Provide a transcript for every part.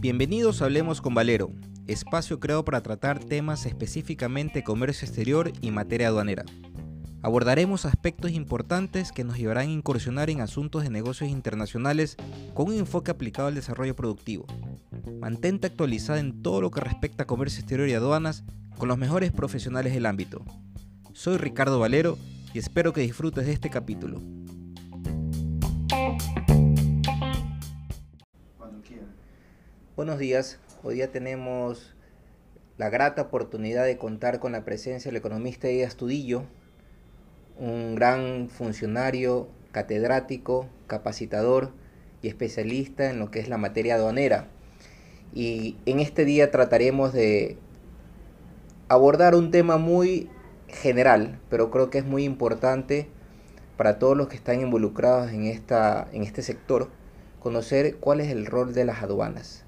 Bienvenidos a Hablemos con Valero, espacio creado para tratar temas específicamente comercio exterior y materia aduanera. Abordaremos aspectos importantes que nos llevarán a incursionar en asuntos de negocios internacionales con un enfoque aplicado al desarrollo productivo. Mantente actualizada en todo lo que respecta a comercio exterior y aduanas con los mejores profesionales del ámbito. Soy Ricardo Valero y espero que disfrutes de este capítulo. Buenos días, hoy día tenemos la grata oportunidad de contar con la presencia del economista Ida Astudillo, un gran funcionario, catedrático, capacitador y especialista en lo que es la materia aduanera. Y en este día trataremos de abordar un tema muy general, pero creo que es muy importante para todos los que están involucrados en, esta, en este sector, conocer cuál es el rol de las aduanas.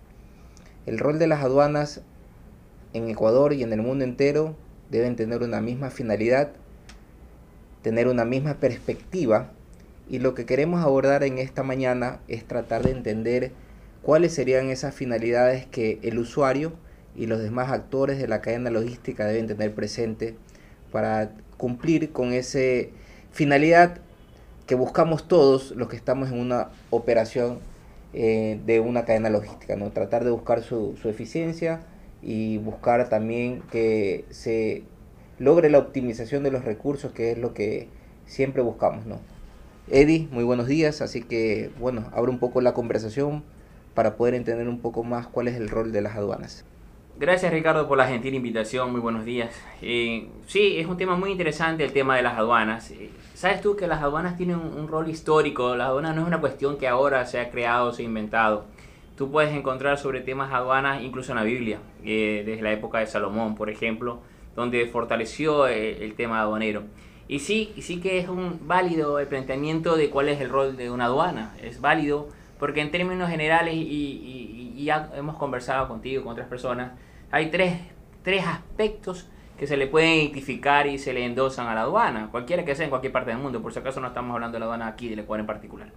El rol de las aduanas en Ecuador y en el mundo entero deben tener una misma finalidad, tener una misma perspectiva y lo que queremos abordar en esta mañana es tratar de entender cuáles serían esas finalidades que el usuario y los demás actores de la cadena logística deben tener presente para cumplir con esa finalidad que buscamos todos los que estamos en una operación eh, de una cadena logística, ¿no? Tratar de buscar su, su eficiencia y buscar también que se logre la optimización de los recursos, que es lo que siempre buscamos, ¿no? Eddie, muy buenos días, así que bueno, abro un poco la conversación para poder entender un poco más cuál es el rol de las aduanas. Gracias Ricardo por la gentil invitación, muy buenos días. Eh, sí, es un tema muy interesante el tema de las aduanas. Eh, Sabes tú que las aduanas tienen un, rol histórico, las aduanas no es una cuestión que ahora se ha creado se ha inventado. Tú puedes encontrar sobre temas aduanas incluso en la Biblia, eh, desde la época de Salomón, por ejemplo, donde fortaleció el, tema aduanero. Y sí, sí que es un válido el planteamiento de cuál es el rol de una aduana. Es válido porque en términos generales, y, y ya hemos conversado contigo, con otras personas, hay tres, aspectos que se le pueden identificar y se le endosan a la aduana, cualquiera que sea en cualquier parte del mundo, por si acaso no estamos hablando de la aduana aquí, del Ecuador en particular.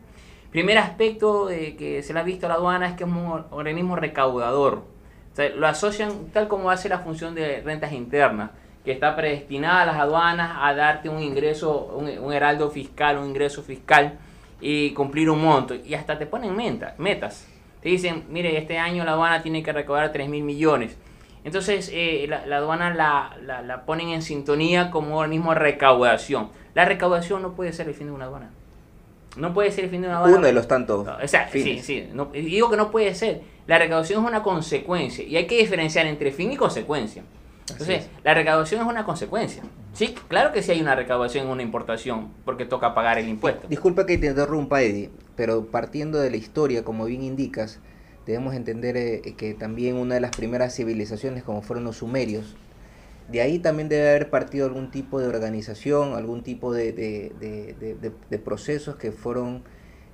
Primer aspecto de que se le ha visto a la aduana es que es un organismo recaudador. lo asocian tal como hace la función de rentas internas, que está predestinada a las aduanas a darte un ingreso, un, heraldo fiscal, un ingreso fiscal y cumplir un monto. Y hasta te ponen metas. Te dicen, mire, este año la aduana tiene que recaudar 3 mil millones entonces eh, la, aduana la, la, ponen en sintonía como organismo de recaudación. La recaudación no puede ser el fin de una aduana. No puede ser el fin de una aduana. Uno de los tantos. o sea, sí, sí. digo que no puede ser. La recaudación es una consecuencia y hay que diferenciar entre fin y consecuencia. Entonces, la recaudación es una consecuencia. Sí, claro que sí hay una recaudación en una importación porque toca pagar el impuesto. Disculpa que te interrumpa, Eddie, pero partiendo de la historia, como bien indicas, debemos entender eh, que también una de las primeras civilizaciones, como fueron los sumerios, de ahí también debe haber partido algún tipo de organización, algún tipo de, de, procesos que fueron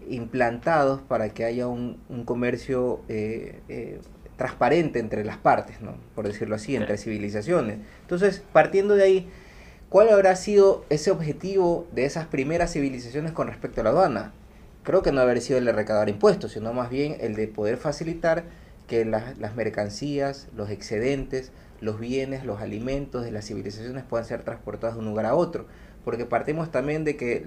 implantados para que haya un, comercio eh, eh, transparente entre las partes, ¿no? por decirlo así, entre civilizaciones. Entonces, partiendo de ahí, ¿cuál habrá sido ese objetivo de esas primeras civilizaciones con respecto a la aduana? Creo que no haber sido el de recaudar impuestos, sino más bien el de poder facilitar que las, mercancías, los excedentes, los bienes, los alimentos de las civilizaciones puedan ser transportados de un lugar a otro. Porque partimos también de que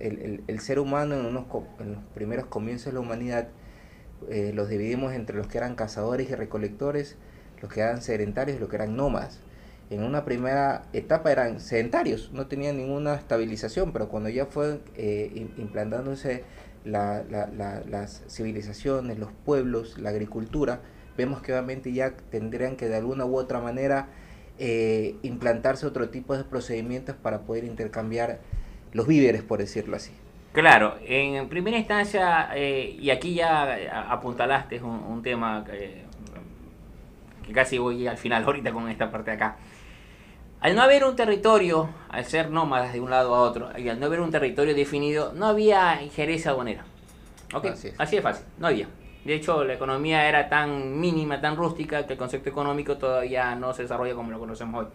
el, ser humano en, unos, en los primeros comienzos de la humanidad eh, los dividimos entre los que eran cazadores y recolectores, los que eran sedentarios y los que eran nómadas. En una primera etapa eran sedentarios, no tenían ninguna estabilización, pero cuando ya fue eh, implantándose las civilizaciones, los pueblos, la agricultura, vemos que obviamente ya tendrían que de alguna u otra manera eh, implantarse otro tipo de procedimientos para poder intercambiar los víveres, por decirlo así. Claro, en primera instancia, eh, y aquí ya apuntalaste un, un tema que, casi voy al final ahorita con esta parte de acá. Al no haber un territorio, al ser nómadas de un lado a otro, y al no haber un territorio definido, no había injerencia aduanera. ¿Ok? Así es. Así fácil, no había. De hecho, la economía era tan mínima, tan rústica, que el concepto económico todavía no se desarrolla como lo conocemos hoy.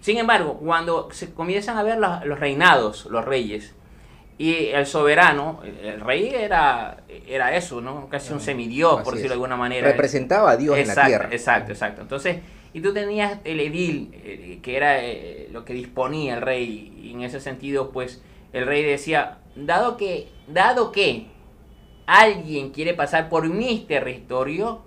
Sin embargo, cuando se comienzan a ver los, reinados, los reyes, Y el soberano, el rey era, era eso, ¿no? Casi un semidios, por decirlo de alguna manera. Representaba a Dios en la tierra. Exacto, exacto. Entonces, y tú tenías el edil, eh, que era eh, lo que disponía el rey, y en ese sentido, pues, el rey decía, dado que, dado que alguien quiere pasar por mi territorio,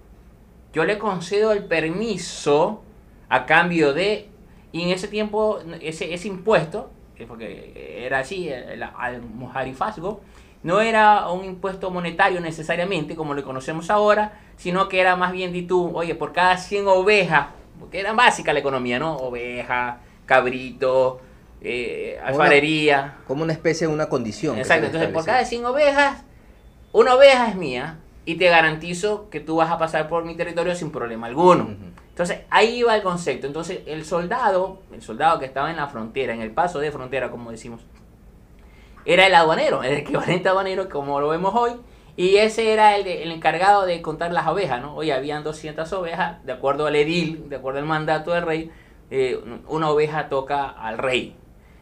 yo le concedo el permiso a cambio de, y en ese tiempo, ese, ese impuesto, porque era así, el almojarifazgo, no era un impuesto monetario necesariamente como lo conocemos ahora, sino que era más bien de tú, oye, por cada 100 ovejas, porque era básica la economía, ¿no? Oveja, cabrito, eh, alfarería. como una especie de una condición. Exacto, entonces por cada 100 ovejas, una oveja es mía y te garantizo que tú vas a pasar por mi territorio sin problema alguno. Entonces ahí va el concepto. Entonces el soldado, el soldado que estaba en la frontera, en el paso de frontera, como decimos, era el aduanero, el equivalente aduanero como lo vemos hoy. Y ese era el, el, encargado de contar las ovejas, ¿no? Hoy habían 200 ovejas, de acuerdo al edil, de acuerdo al mandato del rey, eh, una oveja toca al rey.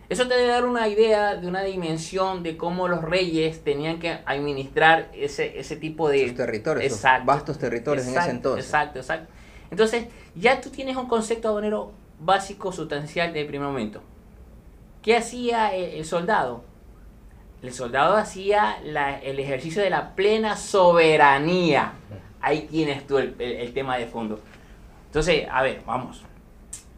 Eso te debe dar una idea de una dimensión de cómo los reyes tenían que administrar ese, ese tipo de... territorios, exacto, vastos territorios en ese entonces. Exacto, exacto. Entonces, ya tú tienes un concepto aduanero básico, sustancial de primer momento. ¿Qué hacía el, soldado? El soldado hacía el ejercicio de la plena soberanía. Ahí tienes tú el, el tema de fondo. Entonces, a ver, vamos.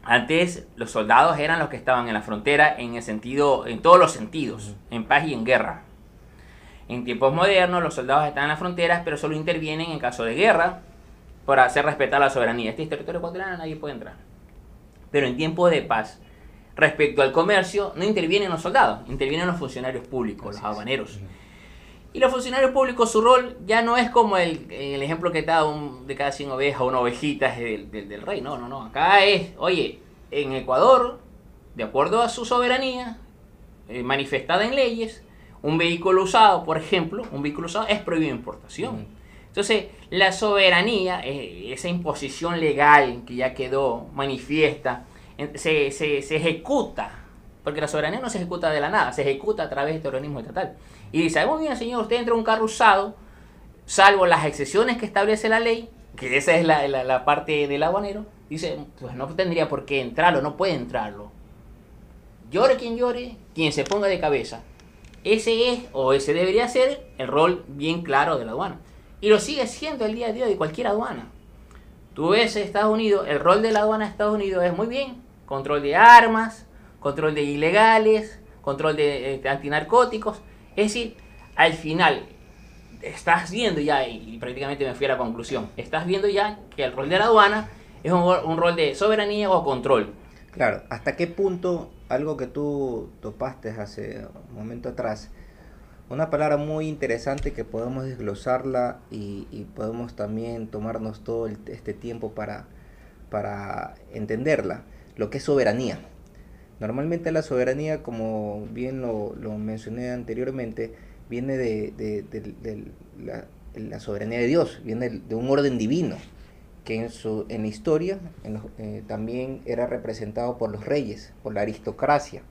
Antes los soldados eran los que estaban en la frontera en el sentido, en todos los sentidos, en paz y en guerra. En tiempos modernos los soldados están en las fronteras, pero solo intervienen en caso de guerra para hacer respetar la soberanía. Este es territorio ecuatoriano, nadie puede entrar. Pero en tiempos de paz, respecto al comercio, no intervienen los soldados, intervienen los funcionarios públicos, los habaneros. Y los funcionarios públicos, su rol ya no es como el, el ejemplo que te da de cada 100 ovejas, una ovejita del, del, rey. No, no, no. Acá es, oye, en Ecuador, de acuerdo a su soberanía, eh, manifestada en leyes, un vehículo usado, por ejemplo, un vehículo usado es prohibido importación. Entonces, la soberanía, eh, esa imposición legal que ya quedó manifiesta, se, se, se, ejecuta, porque la soberanía no se ejecuta de la nada, se ejecuta a través de este organismo estatal. Y dice, muy bien, señor, usted entra en un carro usado, salvo las excepciones que establece la ley, que esa es la, la, la parte del aduanero, dice, pues no tendría por qué entrarlo, no puede entrarlo. Llore quien llore, quien se ponga de cabeza. Ese es, o ese debería ser, el rol bien claro de la aduana. Y lo sigue siendo el día a día de cualquier aduana. Tú ves Estados Unidos, el rol de la aduana de Estados Unidos es muy bien. Control de armas, control de ilegales, control de, eh, antinarcóticos. Es decir, al final, estás viendo ya, y prácticamente me fui a la conclusión, estás viendo ya que el rol de la aduana es un, rol de soberanía o control. Claro, ¿hasta qué punto algo que tú topaste hace un momento atrás una palabra muy interesante que podemos desglosarla y, podemos también tomarnos todo este tiempo para, para entenderla, lo que es soberanía. Normalmente la soberanía, como bien lo, mencioné anteriormente, viene de, la, soberanía de Dios, viene de un orden divino, que en, su, en la historia eh, también era representado por los reyes, por la aristocracia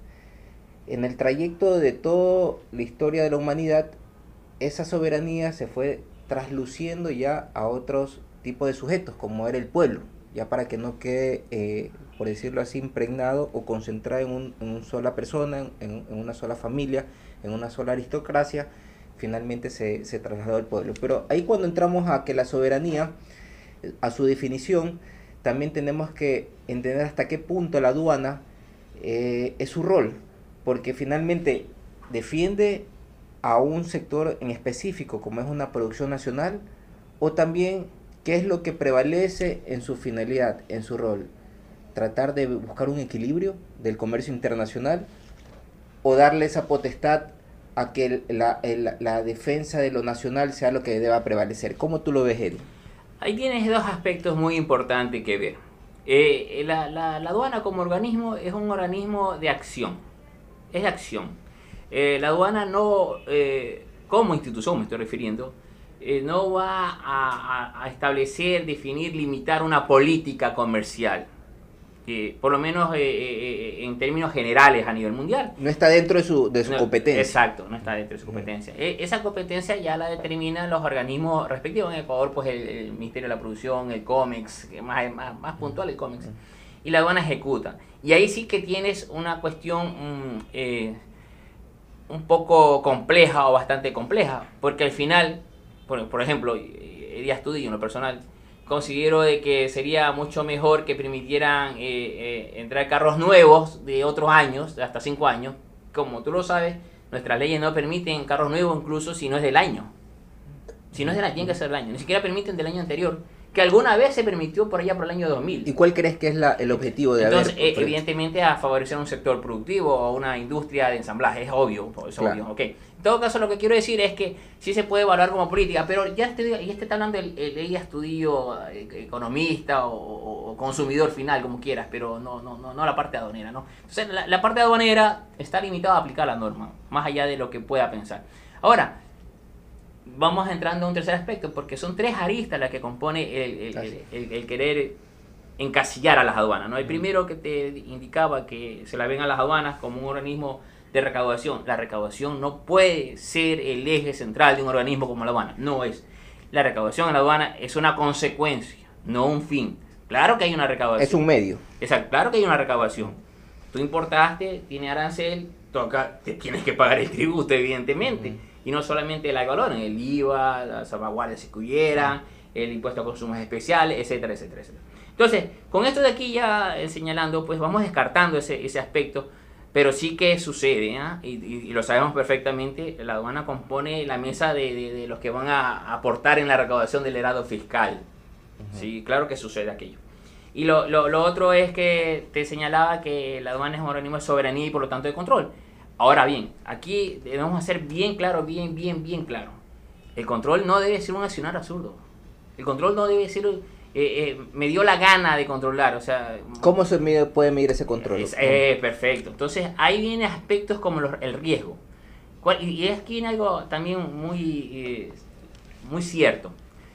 en el trayecto de toda la historia de la humanidad, esa soberanía se fue trasluciendo ya a otros tipos de sujetos, como era el pueblo, ya para que no quede, eh, por decirlo así, impregnado o concentrado en, una sola persona, en, una sola familia, en una sola aristocracia, finalmente se, se trasladó al pueblo. Pero ahí cuando entramos a que la soberanía, a su definición, también tenemos que entender hasta qué punto la aduana eh, es su rol, porque finalmente defiende a un sector en específico, como es una producción nacional, o también qué es lo que prevalece en su finalidad, en su rol. Tratar de buscar un equilibrio del comercio internacional o darle esa potestad a que la, defensa de lo nacional sea lo que deba prevalecer. ¿Cómo tú lo ves, Eddie? Ahí tienes dos aspectos muy importantes que ver. Eh, la, la aduana como organismo es un organismo de acción es la acción. Eh, la aduana no, eh, como institución me estoy refiriendo, eh, no va a, establecer, definir, limitar una política comercial. que por lo menos eh, eh, en términos generales a nivel mundial. No está dentro de su, de su competencia. Exacto, no está dentro de su competencia. E, esa competencia ya la determinan los organismos respectivos. En Ecuador, pues el, Ministerio de la Producción, el COMEX, más, más, más puntual el COMEX, y la aduana ejecuta. Y ahí sí que tienes una cuestión mm, eh, un poco compleja o bastante compleja, porque al final, por, por ejemplo, Díaz Tudillo en lo personal, considero de que sería mucho mejor que permitieran eh, eh, entrar carros nuevos de otros años, hasta 5 años. Como tú lo sabes, nuestras leyes no permiten carros nuevos incluso si no es del año. Si no es del año, tiene que ser del año. Ni siquiera permiten del año anterior que alguna vez se permitió por allá por el año 2000. ¿Y cuál crees que es la, el objetivo de Entonces, eh, evidentemente a favorecer un sector productivo o una industria de ensamblaje, es obvio, es obvio, ok. En todo caso, lo que quiero decir es que sí se puede evaluar como política, pero ya este, y este está hablando el, el, estudio eh, economista o, consumidor final, como quieras, pero no, no, no, no la parte aduanera, ¿no? Entonces, la, la parte aduanera está limitada a aplicar la norma, más allá de lo que pueda pensar. Ahora, vamos entrando a un tercer aspecto, porque son tres aristas las que compone el, querer encasillar a las aduanas. ¿no? El primero que te indicaba que se la ven a las aduanas como un organismo de recaudación. La recaudación no puede ser el eje central de un organismo como la aduana, no es. La recaudación en la aduana es una consecuencia, no un fin. Claro que hay una recaudación. Es un medio. Exacto, claro que hay una recaudación. Tú importaste, tiene arancel, toca, te tienes que pagar el tributo, evidentemente. Y no solamente la valor, el IVA, las salvaguardias si hubiera, el impuesto a consumos especiales, etcétera, etcétera, etcétera. Entonces, con esto de aquí ya eh, señalando, pues vamos descartando ese, ese aspecto, pero sí que sucede, ¿ah? y, lo sabemos perfectamente, la aduana compone la mesa de, de, los que van a aportar en la recaudación del herado fiscal. Sí, claro que sucede aquello. Y lo, lo, lo, otro es que te señalaba que la aduana es un organismo de soberanía y por lo tanto de control. Ahora bien, aquí debemos hacer bien claro, bien, bien, bien claro. El control no debe ser un accionar absurdo. El control no debe ser... Eh, eh, me dio la gana de controlar, o sea... ¿Cómo se puede medir ese control? Eh, perfecto. Entonces, ahí vienen aspectos como el riesgo. Y es aquí algo también muy, muy cierto.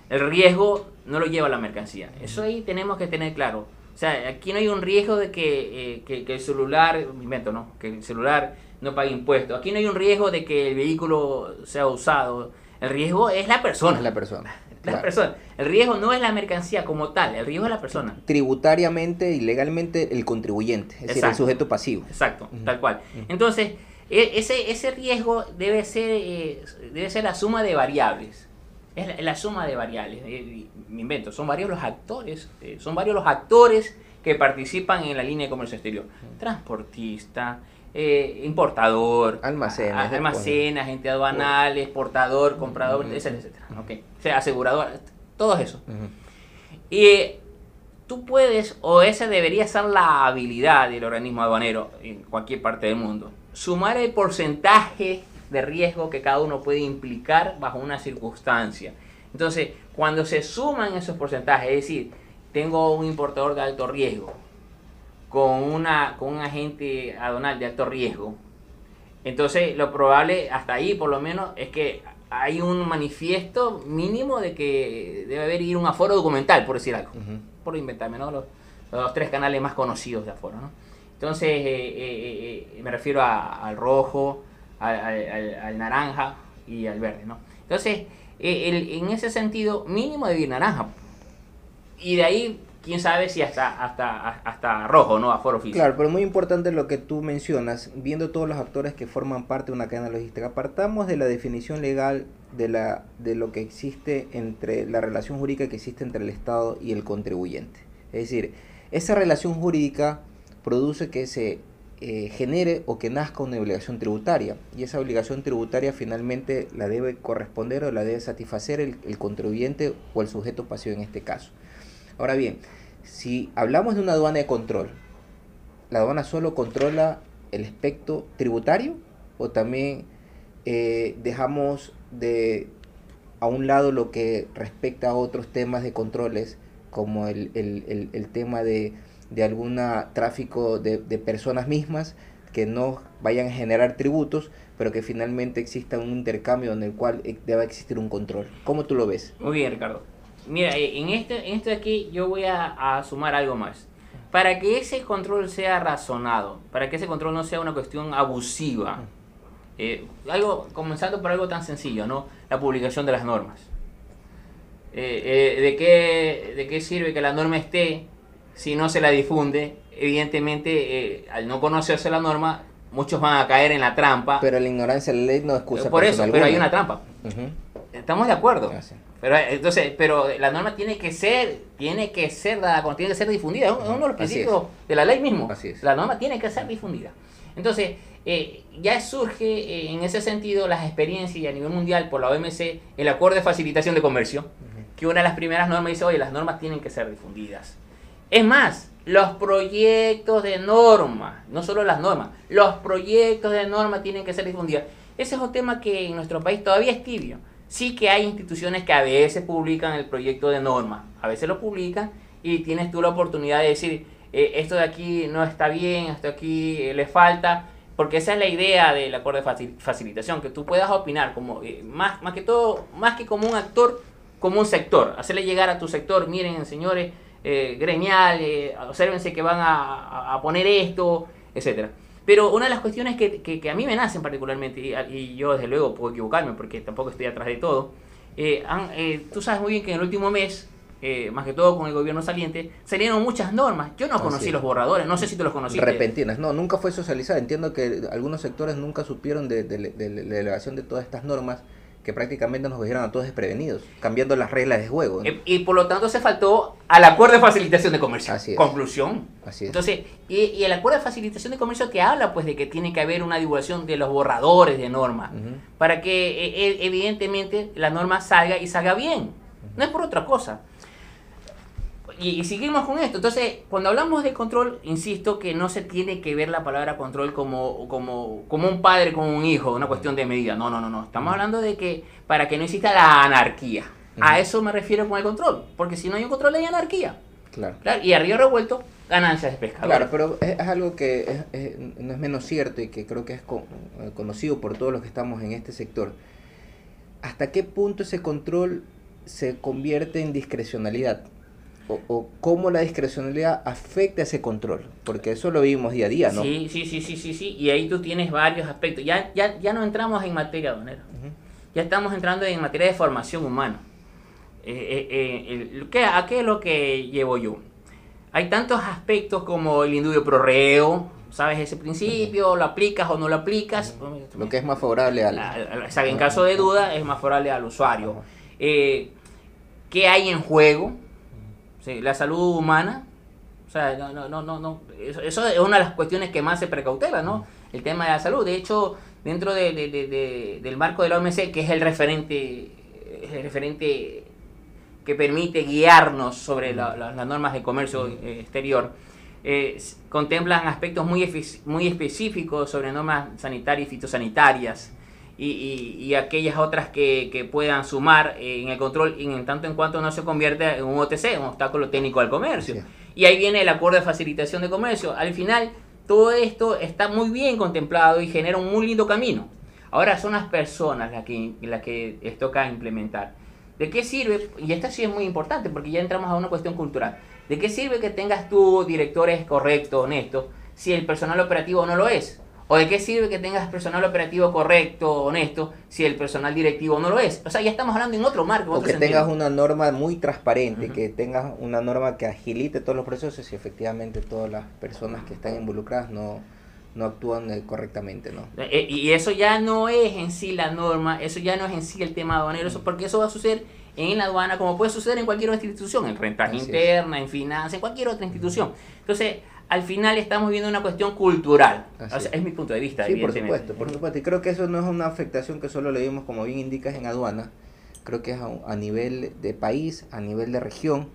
El riesgo no lo lleva la mercancía. Eso ahí tenemos que tener claro. O sea, aquí no hay un riesgo de que, que, que el celular, invento, ¿no? Que el celular no pague impuestos. Aquí no hay un riesgo de que el vehículo sea usado. El riesgo es la persona. Es la persona. La persona. El riesgo no es la mercancía como tal, el riesgo es la persona. Tributariamente y legalmente el contribuyente, es decir, el sujeto pasivo. Exacto, tal cual. Entonces, e, ese, ese riesgo debe ser, eh, debe ser la suma de variables. Es la, suma de variables. Eh, me invento, son varios los actores, eh, son varios los actores que participan en la línea de comercio exterior. Transportista, eh, importador, almacena, agente aduanal, exportador, comprador, etcétera, etcétera. O sea, asegurador, todo eso. Y tú puedes, o esa debería ser la habilidad del organismo aduanero en cualquier parte del mundo, sumar el porcentaje de riesgo que cada uno puede implicar bajo una circunstancia. Entonces, cuando se suman esos porcentajes, es decir, tengo un importador de alto riesgo, con, una, con un agente aduanal de alto riesgo, entonces lo probable hasta ahí por lo menos es que hay un manifiesto mínimo de que debe haber ir un aforo documental, por decir algo, por inventarme, ¿no? Los, los, tres canales más conocidos de aforo, ¿no? Entonces eh, eh, eh, me refiero al rojo, al, naranja y al verde, ¿no? Entonces, en ese sentido, mínimo debe ir naranja. Y de ahí quién sabe si hasta, hasta, hasta rojo, ¿no? A foro físico. Claro, pero muy importante lo que tú mencionas, viendo todos los actores que forman parte de una cadena logística. Apartamos de la definición legal de, la, de lo que existe entre la relación jurídica que existe entre el Estado y el contribuyente. Es decir, esa relación jurídica produce que se eh, genere o que nazca una obligación tributaria y esa obligación tributaria finalmente la debe corresponder o la debe satisfacer el, el contribuyente o el sujeto pasivo en este caso. Ahora bien, si hablamos de una aduana de control, ¿la aduana solo controla el aspecto tributario o también eh, dejamos de a un lado lo que respecta a otros temas de controles como el, tema de, de algún tráfico de, personas mismas que no vayan a generar tributos, pero que finalmente exista un intercambio en el cual eh, deba existir un control. ¿Cómo tú lo ves? Muy bien, Ricardo. Mira, eh, en este, en de aquí yo voy a, sumar algo más. para que ese control sea razonado, para que ese control no sea una cuestión abusiva, eh, algo, comenzando por algo tan sencillo, ¿no? La publicación de las normas. Eh, eh, ¿de, qué, ¿De qué sirve que la norma esté si no se la difunde? Evidentemente, al no conocerse la norma, muchos van a caer en la trampa. Pero la ignorancia de la ley no excusa Por eso, pero hay una trampa. Estamos de acuerdo. Ah, pero entonces, pero la norma tiene que ser, tiene que ser dada, tiene que ser difundida. Es uno de los principios de la ley mismo. La norma tiene que ser difundida. Entonces, eh, ya surge eh, en ese sentido las experiencias a nivel mundial por la OMC el acuerdo de facilitación de comercio, que una de las primeras normas dice, oye, las normas tienen que ser difundidas. Es más, los proyectos de norma, no solo las normas, los proyectos de norma tienen que ser difundidos. Ese es un tema que en nuestro país todavía es tibio sí que hay instituciones que a veces publican el proyecto de norma, a veces lo publican y tienes tú la oportunidad de decir, eh, esto de aquí no está bien, esto de aquí eh, le falta, porque esa es la idea del acuerdo de facilitación, que tú puedas opinar como eh, más, más que todo, más que como un actor, como un sector, hacerle llegar a tu sector, miren señores, gremial, observense que van a, a poner esto, etcétera. Pero una de las cuestiones que, que, a mí me nacen particularmente, y, yo desde luego puedo equivocarme porque tampoco estoy atrás de todo, eh, eh, tú sabes muy bien que en el último mes, eh, más que todo con el gobierno saliente, salieron muchas normas. Yo no conocí los borradores, no sé si tú los conociste. Repentinas, no, nunca fue socializada. Entiendo que algunos sectores nunca supieron de, de la elevación de todas estas normas que prácticamente nos cogieron a todos desprevenidos, cambiando las reglas de juego. Eh, y, por lo tanto se faltó al acuerdo de facilitación de comercio. Así es. Conclusión. Así es. Entonces, y, el acuerdo de facilitación de comercio te habla pues de que tiene que haber una divulgación de los borradores de normas, para que e, e, evidentemente la norma salga y salga bien. No es por otra cosa y, seguimos con esto. Entonces, cuando hablamos de control, insisto que no se tiene que ver la palabra control como, como, como un padre con un hijo, una cuestión de medida. No, no, no, no. Estamos hablando de que para que no exista la anarquía. A eso me refiero con el control. Porque si no hay un control, hay anarquía. Claro. y arriba revuelto, ganancias de pescado. Claro, pero es, algo que no es menos cierto y que creo que es eh, conocido por todos los que estamos en este sector. ¿Hasta qué punto ese control se convierte en discrecionalidad? O, cómo la discrecionalidad afecta ese control, porque eso lo vimos día a día, ¿no? Sí, sí, sí, sí, sí, sí, y ahí tú tienes varios aspectos. Ya, ya, ya no entramos en materia donera, ya estamos entrando en materia de formación humana. Eh, eh, eh ¿qué, ¿A qué es lo que llevo yo? Hay tantos aspectos como el indudio pro reo, ¿sabes ese principio? ¿Lo aplicas o no lo aplicas? Lo que es más favorable al... en caso de duda, es más favorable al usuario. Eh, ¿Qué hay en juego? La salud humana, o sea, no, no, no, no, Eso, es una de las cuestiones que más se precautela, ¿no? El tema de la salud. De hecho, dentro de, del marco de la OMC, que es el referente, el referente que permite guiarnos sobre las normas de comercio eh, exterior, eh, contemplan aspectos muy, muy específicos sobre normas sanitarias y fitosanitarias y, aquellas otras que, puedan sumar en el control en tanto en cuanto no se convierte en un OTC, un obstáculo técnico al comercio. Y ahí viene el acuerdo de facilitación de comercio. Al final, todo esto está muy bien contemplado y genera un muy lindo camino. Ahora son las personas las que, las que les toca implementar. ¿De qué sirve? Y esto sí es muy importante porque ya entramos a una cuestión cultural. ¿De qué sirve que tengas tú directores correctos, honestos, si el personal operativo no lo es? ¿O de qué sirve que tengas personal operativo correcto, honesto, si el personal directivo no lo es? O sea, ya estamos hablando en otro marco. o que tengas una norma muy transparente, que tengas una norma que agilite todos los procesos y efectivamente todas las personas que están involucradas no, no actúan eh, correctamente, ¿no? Eh, y eso ya no es en sí la norma, eso ya no es en sí el tema aduanero, eso, porque eso va a suceder en la aduana como puede suceder en cualquier otra institución, en renta interna, en finanzas, en cualquier otra institución. Entonces, al final estamos viendo una cuestión cultural. es. mi punto de vista. Sí, por supuesto, por supuesto. Y creo que eso no es una afectación que solo le vimos, como bien indicas, en aduana. Creo que es a, nivel de país, a nivel de región,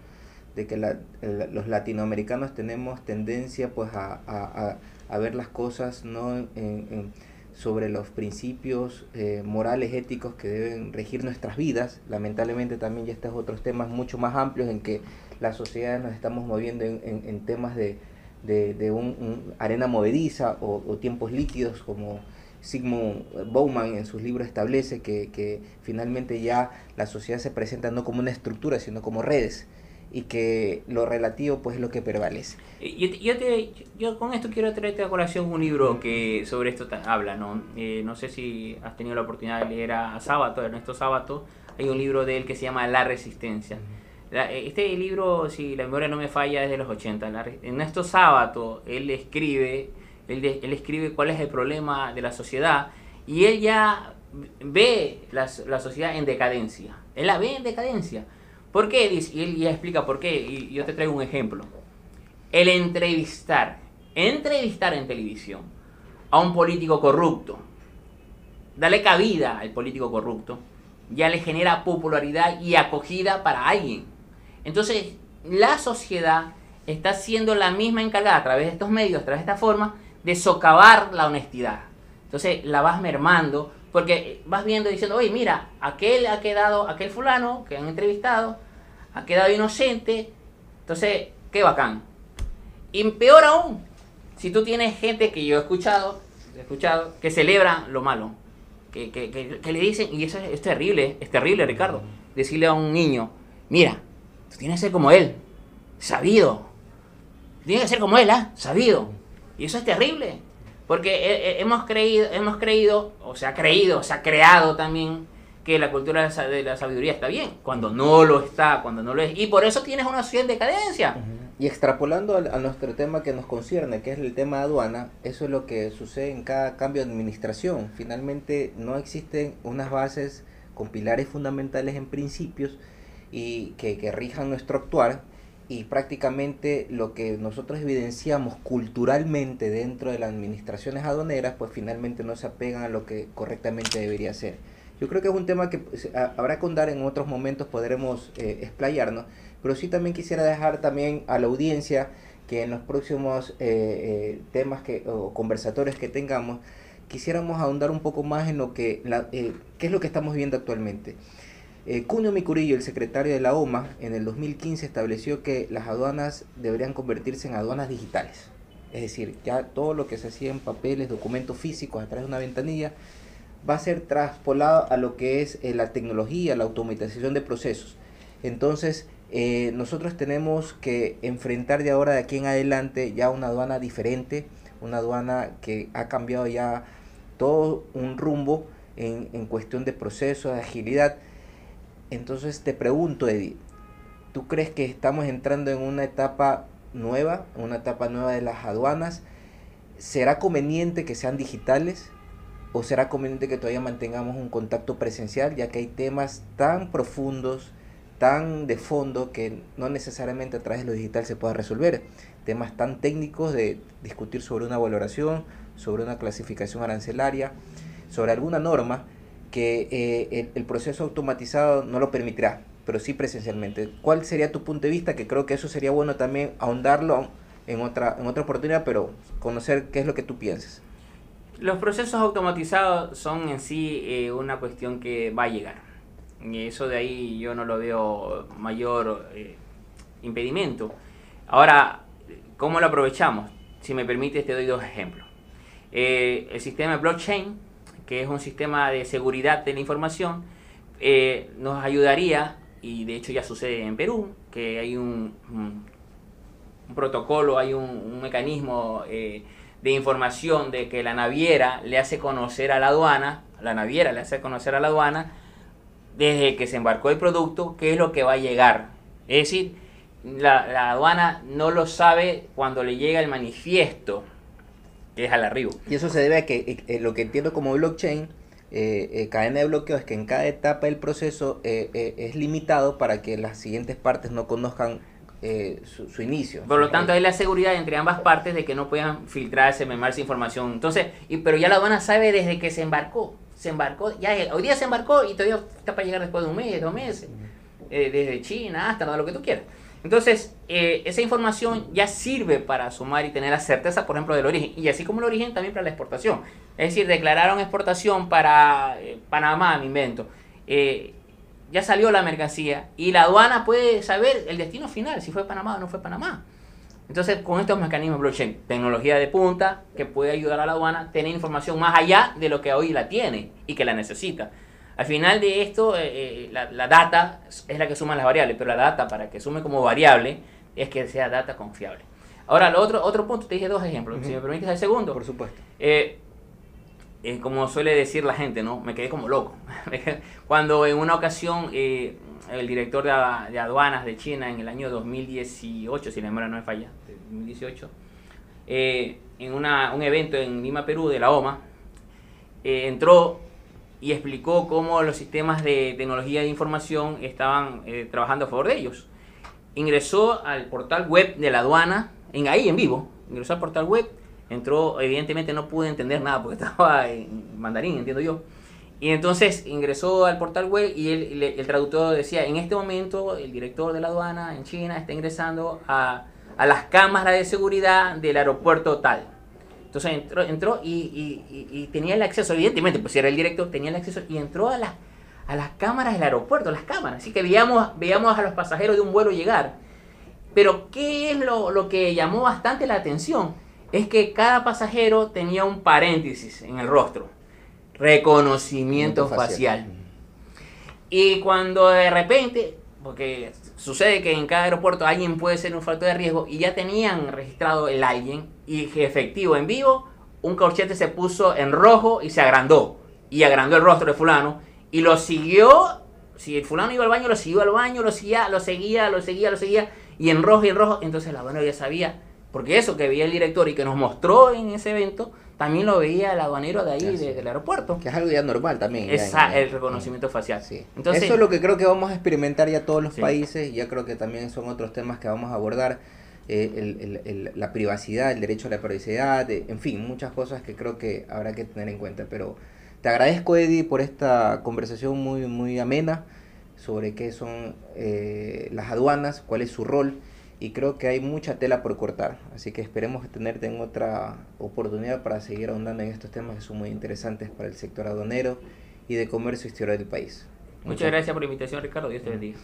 de que los latinoamericanos tenemos tendencia pues a, ver las cosas no sobre los principios eh, morales, éticos que deben regir nuestras vidas. Lamentablemente también ya estos otros temas mucho más amplios en que las sociedades nos estamos moviendo en temas de de, de un, arena movediza o, tiempos líquidos como Sigmund Bauman en sus libros establece que, que, finalmente ya la sociedad se presenta no como una estructura, sino como redes. y que lo relativo pues es lo que prevalece. Yo, yo, te, yo con esto quiero traerte a colación un libro que sobre esto habla, ¿no? Eh, no sé si has tenido la oportunidad de leer a, Sábato, Ernesto Sábato, hay un libro de él que se llama La Resistencia. Este libro, si la memoria no me falla, es de los 80. Ernesto Sábato, él escribe, él, él escribe cuál es el problema de la sociedad y él ya ve la, la sociedad en decadencia. Él la ve en decadencia. ¿Por qué? Y él ya explica por qué. Y yo te traigo un ejemplo. El entrevistar, entrevistar en televisión a un político corrupto, darle cabida al político corrupto, ya le genera popularidad y acogida para alguien. Entonces, la sociedad está siendo la misma encargada a través de estos medios, a través de esta forma, de socavar la honestidad. Entonces, la vas mermando porque vas viendo diciendo, oye, mira, aquel ha quedado, aquel fulano que han entrevistado, ha quedado inocente. Entonces, qué bacán. Y peor aún, si tú tienes gente que yo he escuchado, he escuchado que celebra lo malo. Que, que, que, le dicen, y eso es, terrible, es terrible, Ricardo, decirle a un niño, mira, tú tienes que ser como él, sabido. Tienes que ser como él, ¿ah? Sabido. Y eso es terrible. Porque hemos creído, hemos creído, o se ha creído, se ha creado también que la cultura de la sabiduría está bien, cuando no lo está, cuando no lo es. Y por eso tienes una sociedad en decadencia. Y extrapolando a, nuestro tema que nos concierne, que es el tema aduana, eso es lo que sucede en cada cambio de administración. Finalmente no existen unas bases con pilares fundamentales en principios y que, que rijan nuestro actuar y prácticamente lo que nosotros evidenciamos culturalmente dentro de las administraciones aduaneras, pues finalmente no se apegan a lo que correctamente debería ser. Yo creo que es un tema que pues, habrá que andar en otros momentos, podremos eh, explayarnos, pero sí también quisiera dejar también a la audiencia que en los próximos eh, eh, temas que, o conversatorios que tengamos, quisiéramos ahondar un poco más en lo que, la, qué es lo que estamos viendo actualmente. Eh, Cunio Micurillo, el secretario de la OMA, en el 2015 estableció que las aduanas deberían convertirse en aduanas digitales. Es decir, ya todo lo que se hacía en papeles, documentos físicos a través de una ventanilla, va a ser traspolado a lo que es eh, la tecnología, la automatización de procesos. Entonces, eh, nosotros tenemos que enfrentar de ahora de aquí en adelante ya una aduana diferente, una aduana que ha cambiado ya todo un rumbo en, en cuestión de procesos, de agilidad entonces te pregunto, Eddie, ¿tú crees que estamos entrando en una etapa nueva, una etapa nueva de las aduanas? ¿Será conveniente que sean digitales? ¿O será conveniente que todavía mantengamos un contacto presencial, ya que hay temas tan profundos, tan de fondo, que no necesariamente a través de lo digital se pueda resolver? Temas tan técnicos de discutir sobre una valoración, sobre una clasificación arancelaria, sobre alguna norma que eh, el, proceso automatizado no lo permitirá, pero sí presencialmente. ¿Cuál sería tu punto de vista? Que creo que eso sería bueno también ahondarlo en otra, en otra oportunidad, pero conocer qué es lo que tú piensas. Los procesos automatizados son en sí eh, una cuestión que va a llegar. Y eso de ahí yo no lo veo mayor eh, impedimento. Ahora, ¿cómo lo aprovechamos? Si me permites, te doy dos ejemplos. el sistema blockchain que es un sistema de seguridad de la información, eh, nos ayudaría, y de hecho ya sucede en Perú, que hay un, protocolo, hay un, mecanismo eh, de información de que la naviera le hace conocer a la aduana, la naviera le hace conocer a la aduana, desde que se embarcó el producto, qué es lo que va a llegar. Es decir, la, la aduana no lo sabe cuando le llega el manifiesto que es al arribo. Y eso se debe a que eh, eh, lo que entiendo como blockchain, eh, cadena de bloqueo, es que en cada etapa del proceso es limitado para que las siguientes partes no conozcan su, inicio. Por lo tanto, hay la seguridad entre ambas partes de que no puedan filtrarse, memarse información. Entonces, y, pero ya la aduana sabe desde que se embarcó. Se embarcó, ya hoy día se embarcó y todavía está para llegar después de un mes, dos meses. desde China hasta lo que tú quieras. Entonces, eh, esa información ya sirve para sumar y tener la certeza, por ejemplo, del origen. Y así como el origen, también para la exportación. Es decir, declararon exportación para eh, Panamá, mi invento. Eh, ya salió la mercancía y la aduana puede saber el destino final, si fue Panamá o no fue Panamá. Entonces, con estos mecanismos blockchain, tecnología de punta que puede ayudar a la aduana a tener información más allá de lo que hoy la tiene y que la necesita. Al final de esto, eh, la, la, data es la que suma las variables, pero la data para que sume como variable es que sea data confiable. Ahora, lo otro, otro punto, te dije dos ejemplos, si me permites el segundo. Por supuesto. Eh, eh, como suele decir la gente, ¿no? Me quedé como loco. Cuando en una ocasión eh, el director de, aduanas de China en el año 2018, si la memoria no me falla, 2018, en una, un evento en Lima, Perú, de la OMA, entró y explicó cómo los sistemas de tecnología de información estaban trabajando a favor de ellos. Ingresó al portal web de la aduana en ahí en vivo, ingresó al portal web, entró, evidentemente no pude entender nada porque estaba en mandarín, entiendo yo. Y entonces ingresó al portal web y el, el, traductor decía, en este momento el director de la aduana en China está ingresando a, a las cámaras de seguridad del aeropuerto tal. Entonces entró, entró y, y, y, tenía el acceso, evidentemente, pues si era el director, tenía el acceso y entró a las, a las cámaras del aeropuerto, las cámaras. Así que veíamos, veíamos a los pasajeros de un vuelo llegar. Pero ¿qué es lo, que llamó bastante la atención? Es que cada pasajero tenía un paréntesis en el rostro. Reconocimiento facial. Y cuando de repente, porque sucede que en cada aeropuerto alguien puede ser un factor de riesgo y ya tenían registrado el alguien y efectivo en vivo, un corchete se puso en rojo y se agrandó. Y agrandó el rostro de fulano y lo siguió. Si el fulano iba al baño, lo siguió al baño, lo seguía, lo seguía, lo seguía, lo seguía y en rojo y en rojo, entonces la aduanero ya sabía, porque eso que veía el director y que nos mostró en ese evento, también lo veía el aduanero de ahí, del aeropuerto. Que es algo ya normal también. Esa, el reconocimiento facial. Sí. Entonces, eso es lo que creo que vamos a experimentar ya todos los países, ya creo que también son otros temas que vamos a abordar. Eh, el, el, la privacidad, el derecho a la privacidad, en fin, muchas cosas que creo que habrá que tener en cuenta. Pero te agradezco, Eddie, por esta conversación muy, muy amena sobre qué son eh, las aduanas, cuál es su rol y creo que hay mucha tela por cortar. Así que esperemos tenerte en otra oportunidad para seguir ahondando en estos temas que son muy interesantes para el sector aduanero y de comercio exterior del país. Muchas, gracias por la invitación, Ricardo. Dios te bendiga.